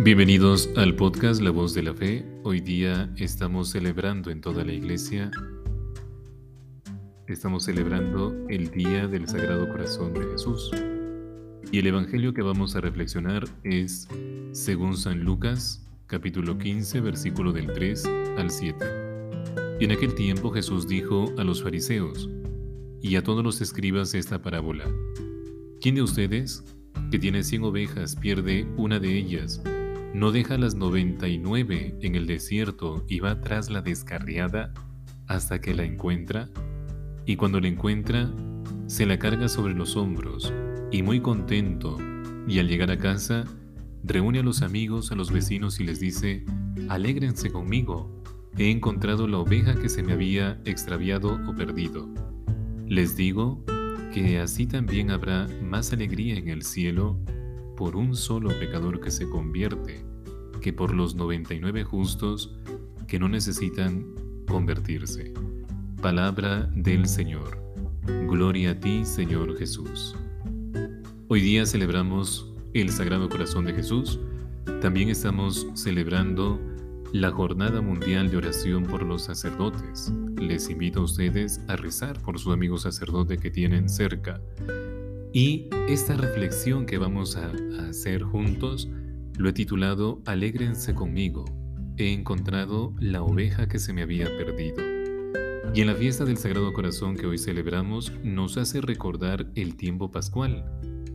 Bienvenidos al podcast La Voz de la Fe. Hoy día estamos celebrando en toda la iglesia, estamos celebrando el Día del Sagrado Corazón de Jesús. Y el Evangelio que vamos a reflexionar es según San Lucas, capítulo 15, versículo del 3 al 7. Y en aquel tiempo Jesús dijo a los fariseos y a todos los escribas esta parábola. ¿Quién de ustedes, que tiene cien ovejas, pierde una de ellas? No deja las 99 en el desierto y va tras la descarriada hasta que la encuentra, y cuando la encuentra, se la carga sobre los hombros, y muy contento, y al llegar a casa, reúne a los amigos, a los vecinos y les dice, alégrense conmigo, he encontrado la oveja que se me había extraviado o perdido. Les digo que así también habrá más alegría en el cielo por un solo pecador que se convierte que por los 99 justos que no necesitan convertirse. Palabra del Señor. Gloria a ti, Señor Jesús. Hoy día celebramos el Sagrado Corazón de Jesús. También estamos celebrando la Jornada Mundial de Oración por los Sacerdotes. Les invito a ustedes a rezar por su amigo sacerdote que tienen cerca. Y esta reflexión que vamos a, hacer juntos lo he titulado Alégrense conmigo. He encontrado la oveja que se me había perdido. Y en la fiesta del Sagrado Corazón que hoy celebramos nos hace recordar el tiempo pascual,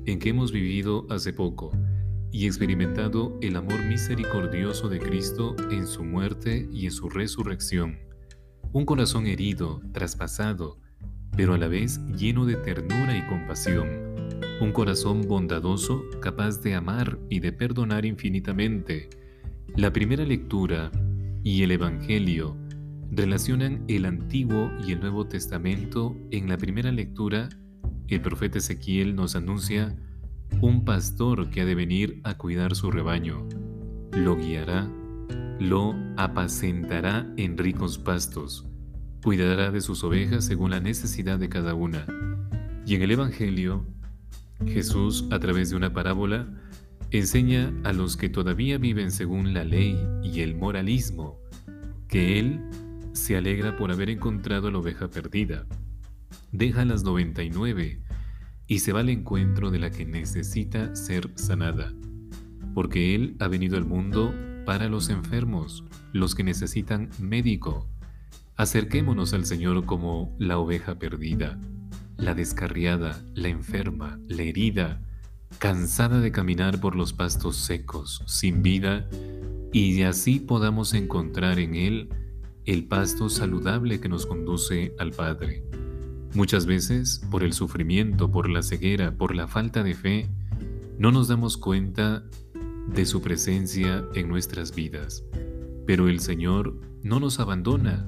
en que hemos vivido hace poco y experimentado el amor misericordioso de Cristo en su muerte y en su resurrección. Un corazón herido, traspasado, pero a la vez lleno de ternura y compasión un corazón bondadoso capaz de amar y de perdonar infinitamente. La primera lectura y el Evangelio relacionan el Antiguo y el Nuevo Testamento. En la primera lectura, el profeta Ezequiel nos anuncia un pastor que ha de venir a cuidar su rebaño. Lo guiará, lo apacentará en ricos pastos, cuidará de sus ovejas según la necesidad de cada una. Y en el Evangelio, Jesús, a través de una parábola, enseña a los que todavía viven según la ley y el moralismo que Él se alegra por haber encontrado la oveja perdida. Deja las 99 y se va al encuentro de la que necesita ser sanada, porque Él ha venido al mundo para los enfermos, los que necesitan médico. Acerquémonos al Señor como la oveja perdida la descarriada, la enferma, la herida, cansada de caminar por los pastos secos, sin vida, y así podamos encontrar en Él el pasto saludable que nos conduce al Padre. Muchas veces, por el sufrimiento, por la ceguera, por la falta de fe, no nos damos cuenta de su presencia en nuestras vidas. Pero el Señor no nos abandona,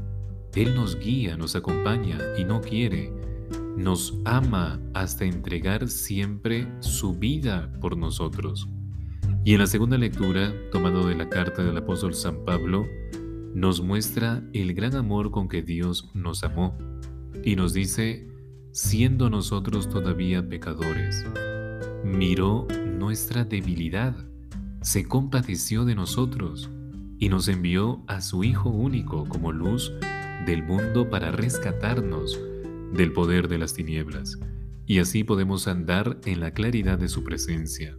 Él nos guía, nos acompaña y no quiere nos ama hasta entregar siempre su vida por nosotros. Y en la segunda lectura, tomado de la carta del apóstol San Pablo, nos muestra el gran amor con que Dios nos amó y nos dice, siendo nosotros todavía pecadores, miró nuestra debilidad, se compadeció de nosotros y nos envió a su Hijo único como luz del mundo para rescatarnos del poder de las tinieblas, y así podemos andar en la claridad de su presencia.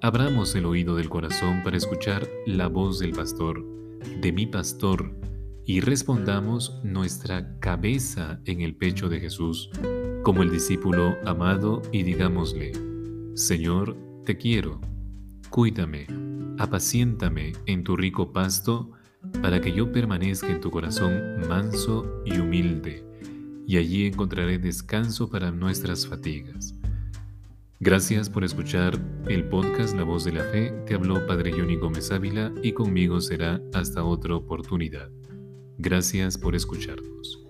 Abramos el oído del corazón para escuchar la voz del pastor, de mi pastor, y respondamos nuestra cabeza en el pecho de Jesús, como el discípulo amado, y digámosle, Señor, te quiero, cuídame, apaciéntame en tu rico pasto, para que yo permanezca en tu corazón manso y humilde y allí encontraré descanso para nuestras fatigas. Gracias por escuchar el podcast La Voz de la Fe. Te habló Padre Johnny Gómez Ávila y conmigo será hasta otra oportunidad. Gracias por escucharnos.